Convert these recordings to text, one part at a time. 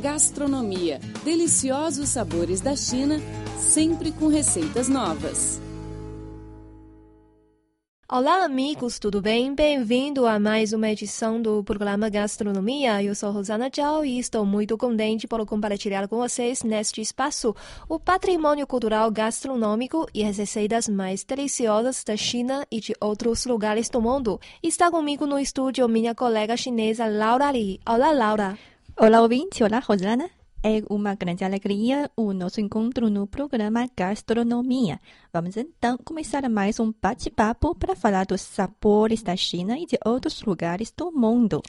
Gastronomia. Deliciosos sabores da China, sempre com receitas novas. Olá, amigos, tudo bem? Bem-vindo a mais uma edição do programa Gastronomia. Eu sou Rosana Zhao e estou muito contente por compartilhar com vocês neste espaço o patrimônio cultural gastronômico e as receitas mais deliciosas da China e de outros lugares do mundo. Está comigo no estúdio minha colega chinesa Laura Li. Olá, Laura. Olá, ouvinte. Olá, Rosana. É uma grande alegria o nosso encontro no programa Gastronomia. Vamos então começar mais um bate-papo para falar dos sabores da China e de outros lugares do mundo.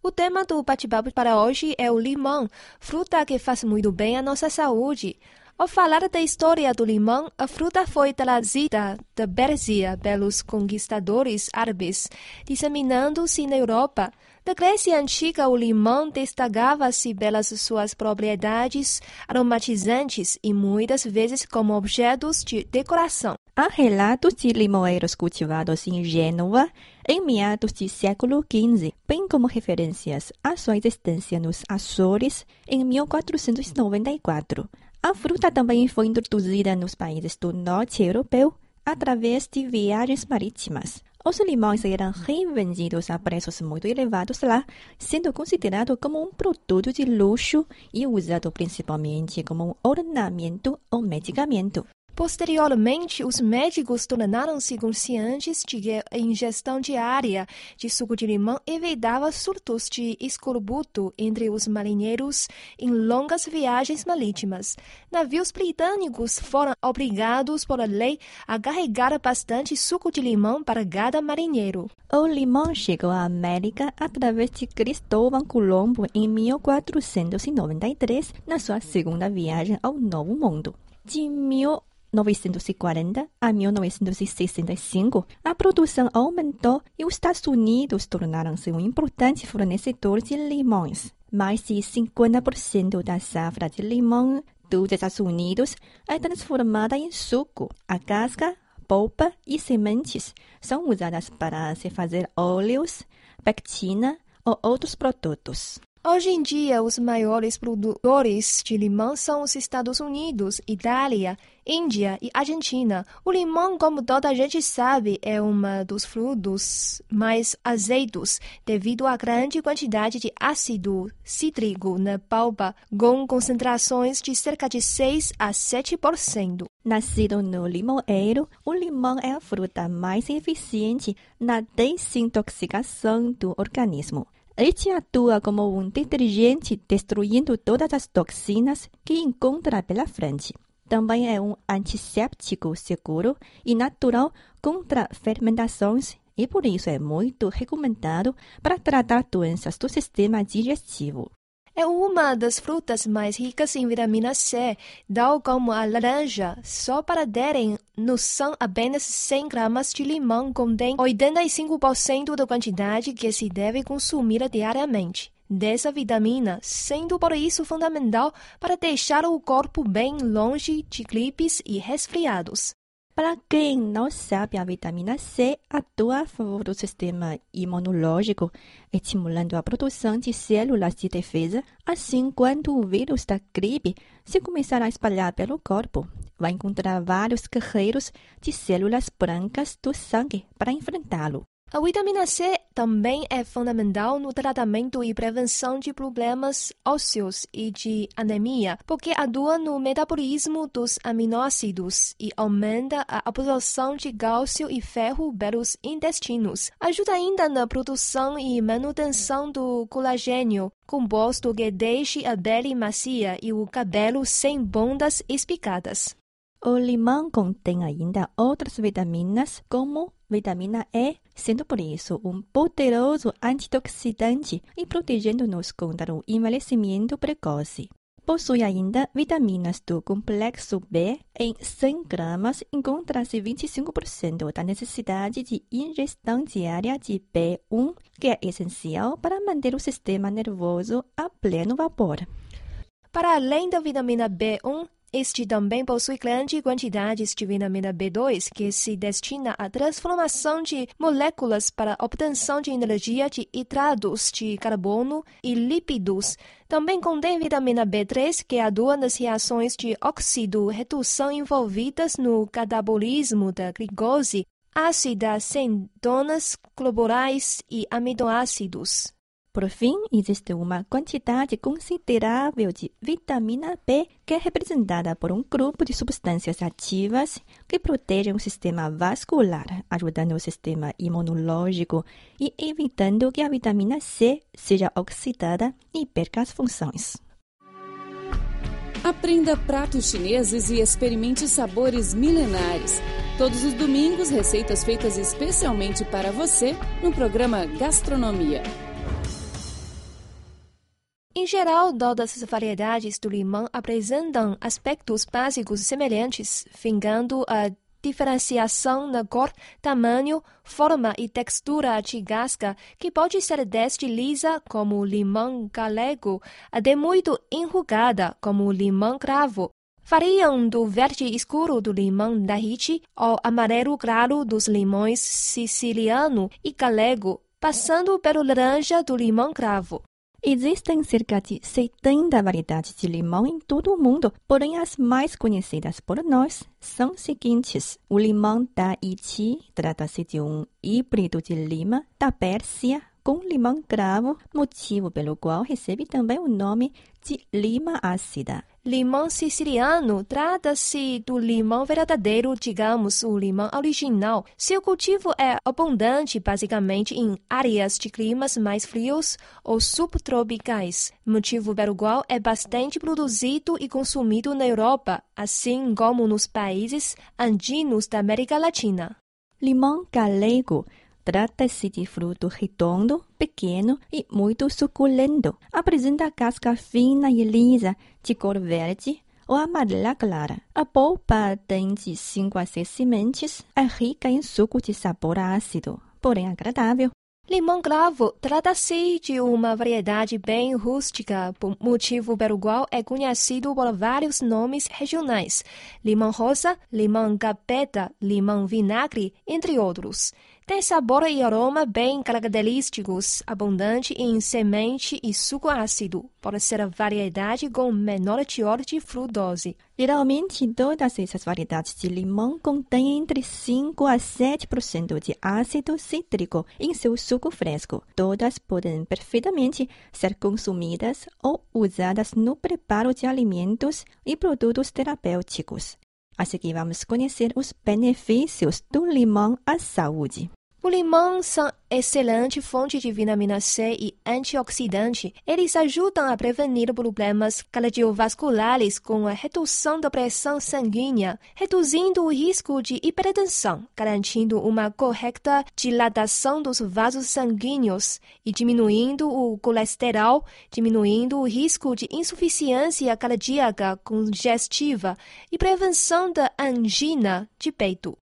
O tema do bate-papo para hoje é o limão, fruta que faz muito bem à nossa saúde. Ao falar da história do limão, a fruta foi trazida da Pérsia pelos conquistadores árabes, disseminando-se na Europa. Na Grécia Antiga, o limão destacava-se pelas suas propriedades aromatizantes e muitas vezes como objetos de decoração. Há relatos de limoeiros cultivados em Gênova em meados do século XV, bem como referências à sua existência nos Açores em 1494. A fruta também foi introduzida nos países do norte europeu através de viagens marítimas. Os limões eram revendidos a preços muito elevados lá, sendo considerado como um produto de luxo e usado principalmente como um ornamento ou medicamento. Posteriormente, os médicos tornaram-se conscientes de que a ingestão diária de suco de limão evitava surtos de escorbuto entre os marinheiros em longas viagens marítimas. Navios britânicos foram obrigados por lei a carregar bastante suco de limão para cada marinheiro. O limão chegou à América através de Cristóvão Colombo em 1493, na sua segunda viagem ao Novo Mundo. De 1940 a 1965, a produção aumentou e os Estados Unidos tornaram-se um importante fornecedor de limões. Mais de 50% da safra de limão dos Estados Unidos é transformada em suco. A casca, polpa e sementes são usadas para se fazer óleos, pectina ou outros produtos. Hoje em dia, os maiores produtores de limão são os Estados Unidos, Itália, Índia e Argentina. O limão, como toda a gente sabe, é um dos frutos mais azeidos devido à grande quantidade de ácido cítrico na polpa, com concentrações de cerca de 6 a 7%. Nascido no limoeiro, o limão é a fruta mais eficiente na desintoxicação do organismo. Este atua como um detergente, destruindo todas as toxinas que encontra pela frente. Também é um antisséptico seguro e natural contra fermentações e por isso é muito recomendado para tratar doenças do sistema digestivo. É uma das frutas mais ricas em vitamina C, tal como a laranja. Só para terem noção, apenas 100 gramas de limão contém 85% da quantidade que se deve consumir diariamente dessa vitamina, sendo por isso fundamental para deixar o corpo bem longe de gripes e resfriados. Para quem não sabe, a vitamina C atua a favor do sistema imunológico, estimulando a produção de células de defesa. Assim, quando o vírus da gripe se começar a espalhar pelo corpo, vai encontrar vários guerreiros de células brancas do sangue para enfrentá-lo. A vitamina C também é fundamental no tratamento e prevenção de problemas ósseos e de anemia, porque atua no metabolismo dos aminoácidos e aumenta a absorção de cálcio e ferro pelos intestinos. Ajuda ainda na produção e manutenção do colagênio, composto que deixa a pele macia e o cabelo sem pontas espicadas. O limão contém ainda outras vitaminas, como vitamina E, sendo por isso um poderoso antioxidante e protegendo-nos contra o envelhecimento precoce. Possui ainda vitaminas do complexo B. Em 100 gramas, encontra-se 25% da necessidade de ingestão diária de B1, que é essencial para manter o sistema nervoso a pleno vapor. Para além da vitamina B1, Este também possui grandes quantidades de vitamina B2, que se destina à transformação de moléculas para obtenção de energia de hidratos de carbono e lípidos. Também contém vitamina B3, que atua nas reações de óxido-redução envolvidas no catabolismo da glicose, ácidas centonas globulares e aminoácidos. Por fim, existe uma quantidade considerável de vitamina B que é representada por um grupo de substâncias ativas que protegem o sistema vascular, ajudando o sistema imunológico e evitando que a vitamina C seja oxidada e perca as funções. Aprenda pratos chineses e experimente sabores milenares. Todos os domingos, receitas feitas especialmente para você no programa Gastronomia. Geral, todas as variedades do limão apresentam aspectos básicos semelhantes, fingando a diferenciação na cor, tamanho, forma e textura de casca, que pode ser desde lisa, como o limão galego, até muito enrugada, como o limão cravo. Variam do verde escuro do limão Tahiti ao amarelo claro dos limões siciliano e galego, passando pelo laranja do limão cravo. Existem cerca de 70 variedades de limão em todo o mundo, porém as mais conhecidas por nós são as seguintes. O limão Tahiti trata-se de um híbrido de lima da Pérsia com limão cravo, motivo pelo qual recebe também o nome de lima ácida. Limão siciliano trata-se do limão verdadeiro, digamos, o limão original. Seu cultivo é abundante basicamente em áreas de climas mais frios ou subtropicais, motivo pelo qual é bastante produzido e consumido na Europa, assim como nos países andinos da América Latina. Limão galego Trata-se de fruto redondo, pequeno e muito suculento. Apresenta casca fina e lisa, de cor verde ou amarela clara. A polpa tem de 5 a 6 sementes, é rica em suco de sabor ácido, porém agradável. Limão cravo trata-se de uma variedade bem rústica, motivo pelo qual é conhecido por vários nomes regionais: limão rosa, limão capeta, limão vinagre, entre outros. Tem sabor e aroma bem característicos, abundante em semente e suco ácido, por ser a variedade com menor teor de frutose. Geralmente, todas essas variedades de limão contêm entre 5 a 7% de ácido cítrico em seu suco fresco. Todas podem perfeitamente ser consumidas ou usadas no preparo de alimentos e produtos terapêuticos. A seguir, vamos conhecer os benefícios do limão à saúde. O limão são excelente fonte de vitamina C e antioxidante. Eles ajudam a prevenir problemas cardiovasculares com a redução da pressão sanguínea, reduzindo o risco de hipertensão, garantindo uma correta dilatação dos vasos sanguíneos e diminuindo o colesterol, diminuindo o risco de insuficiência cardíaca congestiva e prevenção da angina de peito.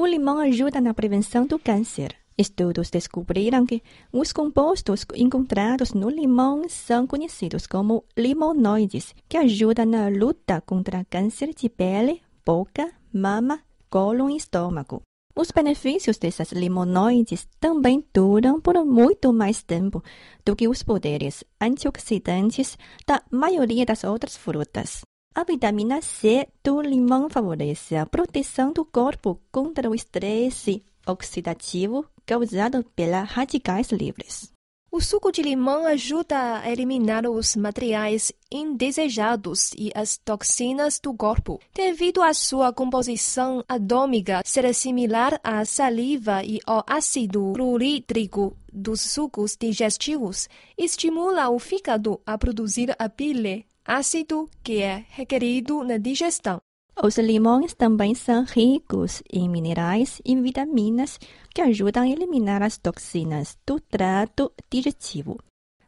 O limão ajuda na prevenção do câncer. Estudos descobriram que os compostos encontrados no limão são conhecidos como limonoides, que ajudam na luta contra câncer de pele, boca, mama, cólon e estômago. Os benefícios dessas limonoides também duram por muito mais tempo do que os poderes antioxidantes da maioria das outras frutas. A vitamina C do limão favorece a proteção do corpo contra o estresse oxidativo causado pelas radicais livres. O suco de limão ajuda a eliminar os materiais indesejados e as toxinas do corpo. Devido à sua composição atômica ser similar à saliva e ao ácido clorídrico dos sucos digestivos, estimula o fígado a produzir a bile, ácido que é requerido na digestão. Os limões também são ricos em minerais e vitaminas que ajudam a eliminar as toxinas do trato digestivo.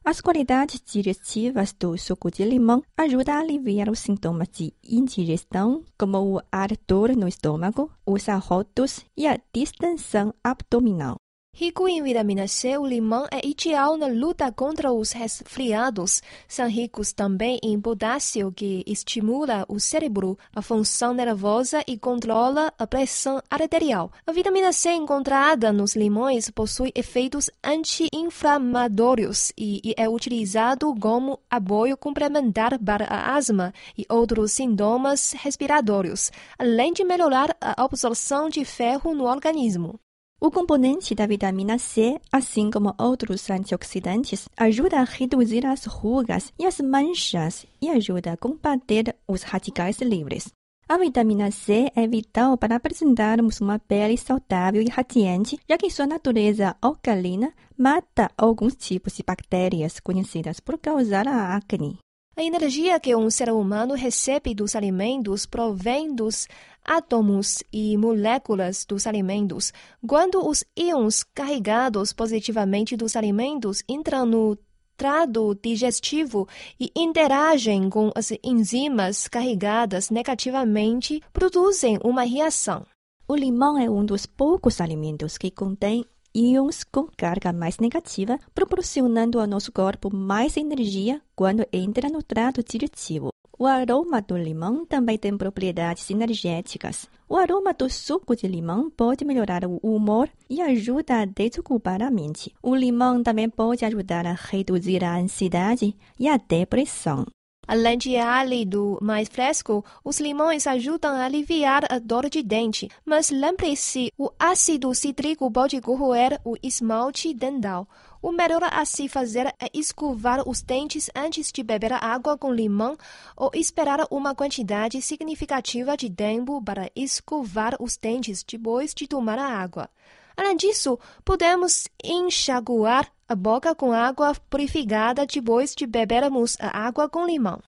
As qualidades digestivas do suco de limão ajudam a aliviar os sintomas de indigestão, como o ardor no estômago, os arrotos e a distensão abdominal. Rico em vitamina C, o limão é ideal na luta contra os resfriados. São ricos também em potássio, que estimula o cérebro, a função nervosa e controla a pressão arterial. A vitamina C encontrada nos limões possui efeitos anti-inflamatórios e é utilizado como apoio complementar para a asma e outros sintomas respiratórios, além de melhorar a absorção de ferro no organismo. O componente da vitamina C, assim como outros antioxidantes, ajuda a reduzir as rugas e as manchas e ajuda a combater os radicais livres. A vitamina C é vital para apresentarmos uma pele saudável e radiante, já que sua natureza alcalina mata alguns tipos de bactérias conhecidas por causar a acne. A energia que um ser humano recebe dos alimentos provém dos átomos e moléculas dos alimentos. Quando os íons carregados positivamente dos alimentos entram no trato digestivo e interagem com as enzimas carregadas negativamente, produzem uma reação. O limão é um dos poucos alimentos que contém íons com carga mais negativa, proporcionando ao nosso corpo mais energia quando entra no trato digestivo. O aroma do limão também tem propriedades energéticas. O aroma do suco de limão pode melhorar o humor e ajuda a desocupar a mente. O limão também pode ajudar a reduzir a ansiedade e a depressão. Além de álido mais fresco, os limões ajudam a aliviar a dor de dente. Mas lembre-se, o ácido cítrico pode corroer o esmalte dental. O melhor a se fazer é escovar os dentes antes de beber água com limão ou esperar uma quantidade significativa de tempo para escovar os dentes depois de tomar a água. Além disso, podemos enxaguar a boca com água purificada depois de bebermos a água com limão.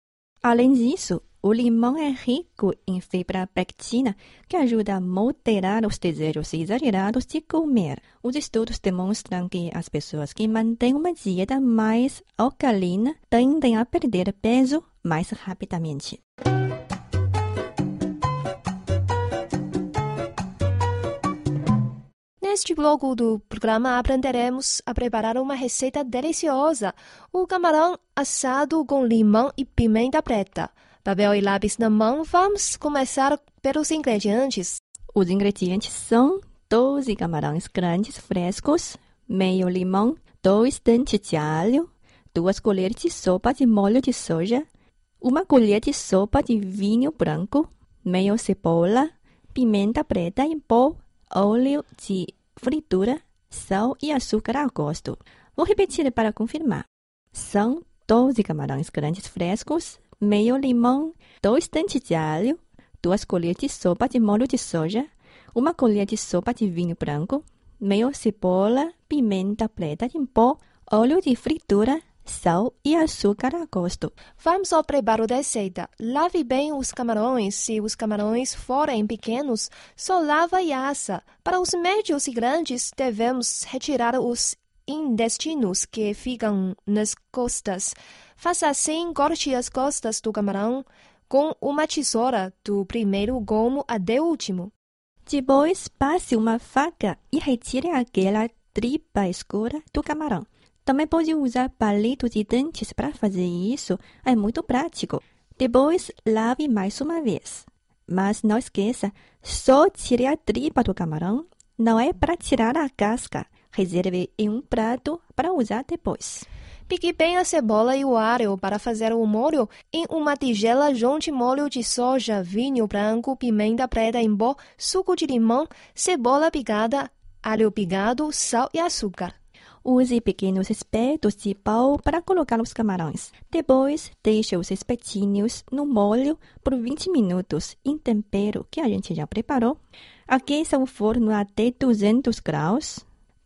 Além disso, o limão é rico em fibra pectina, que ajuda a moderar os desejos exagerados de comer. Os estudos demonstram que as pessoas que mantêm uma dieta mais alcalina tendem a perder peso mais rapidamente. Neste bloco do programa aprenderemos a preparar uma receita deliciosa: o camarão assado com limão e pimenta preta. Papel e lápis na mão, vamos começar pelos ingredientes. Os ingredientes são 12 camarões grandes frescos, meio limão, dois dentes de alho, duas colheres de sopa de molho de soja, uma colher de sopa de vinho branco, meio cebola, pimenta preta em pó, óleo de fritura, sal e açúcar a gosto. Vou repetir para confirmar. São 12 camarões grandes frescos, meio limão, dois dentes de alho, duas colheres de sopa de molho de soja, uma colher de sopa de vinho branco, meio cebola, pimenta preta em pó, óleo de fritura, sal e açúcar a gosto. Vamos ao preparo da receita. Lave bem os camarões. Se os camarões forem pequenos, só lava e assa. Para os médios e grandes, devemos retirar os intestinos que ficam nas costas. Faça assim, corte as costas do camarão com uma tesoura do primeiro gomo até o último. Depois, passe uma faca e retire aquela tripa escura do camarão. Também pode usar palito de dentes para fazer isso, é muito prático. Depois, lave mais uma vez. Mas não esqueça, só tire a tripa do camarão, não é para tirar a casca. Reserve em um prato para usar depois. Pique bem a cebola e o alho para fazer o molho. Em uma tigela, junte molho de soja, vinho branco, pimenta preta em pó, suco de limão, cebola picada, alho picado, sal e açúcar. Use pequenos espetos de pau para colocar os camarões. Depois, deixe os espetinhos no molho por 20 minutos em tempero que a gente já preparou. Aqueça o forno até 200 graus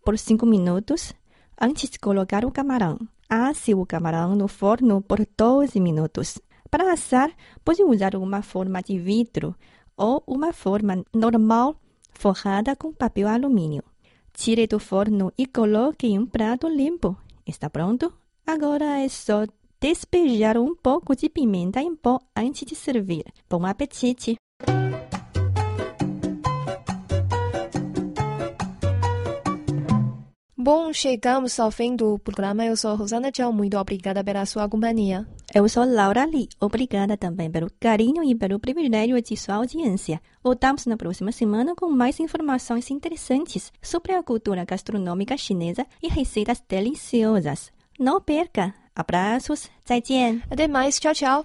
por 5 minutos antes de colocar o camarão. Asse o camarão no forno por 12 minutos. Para assar, pode usar uma forma de vidro ou uma forma normal forrada com papel alumínio. Tire do forno e coloque em um prato limpo. Está pronto? Agora é só despejar um pouco de pimenta em pó antes de servir. Bom apetite! Bom, chegamos ao fim do programa. Eu sou Rosana Tchau. Muito obrigada pela sua companhia. Eu sou Laura Lee. Obrigada também pelo carinho e pelo privilégio de sua audiência. Voltamos na próxima semana com mais informações interessantes sobre a cultura gastronômica chinesa e receitas deliciosas. Não perca! Abraços, 再见. Até mais. Tchau, tchau.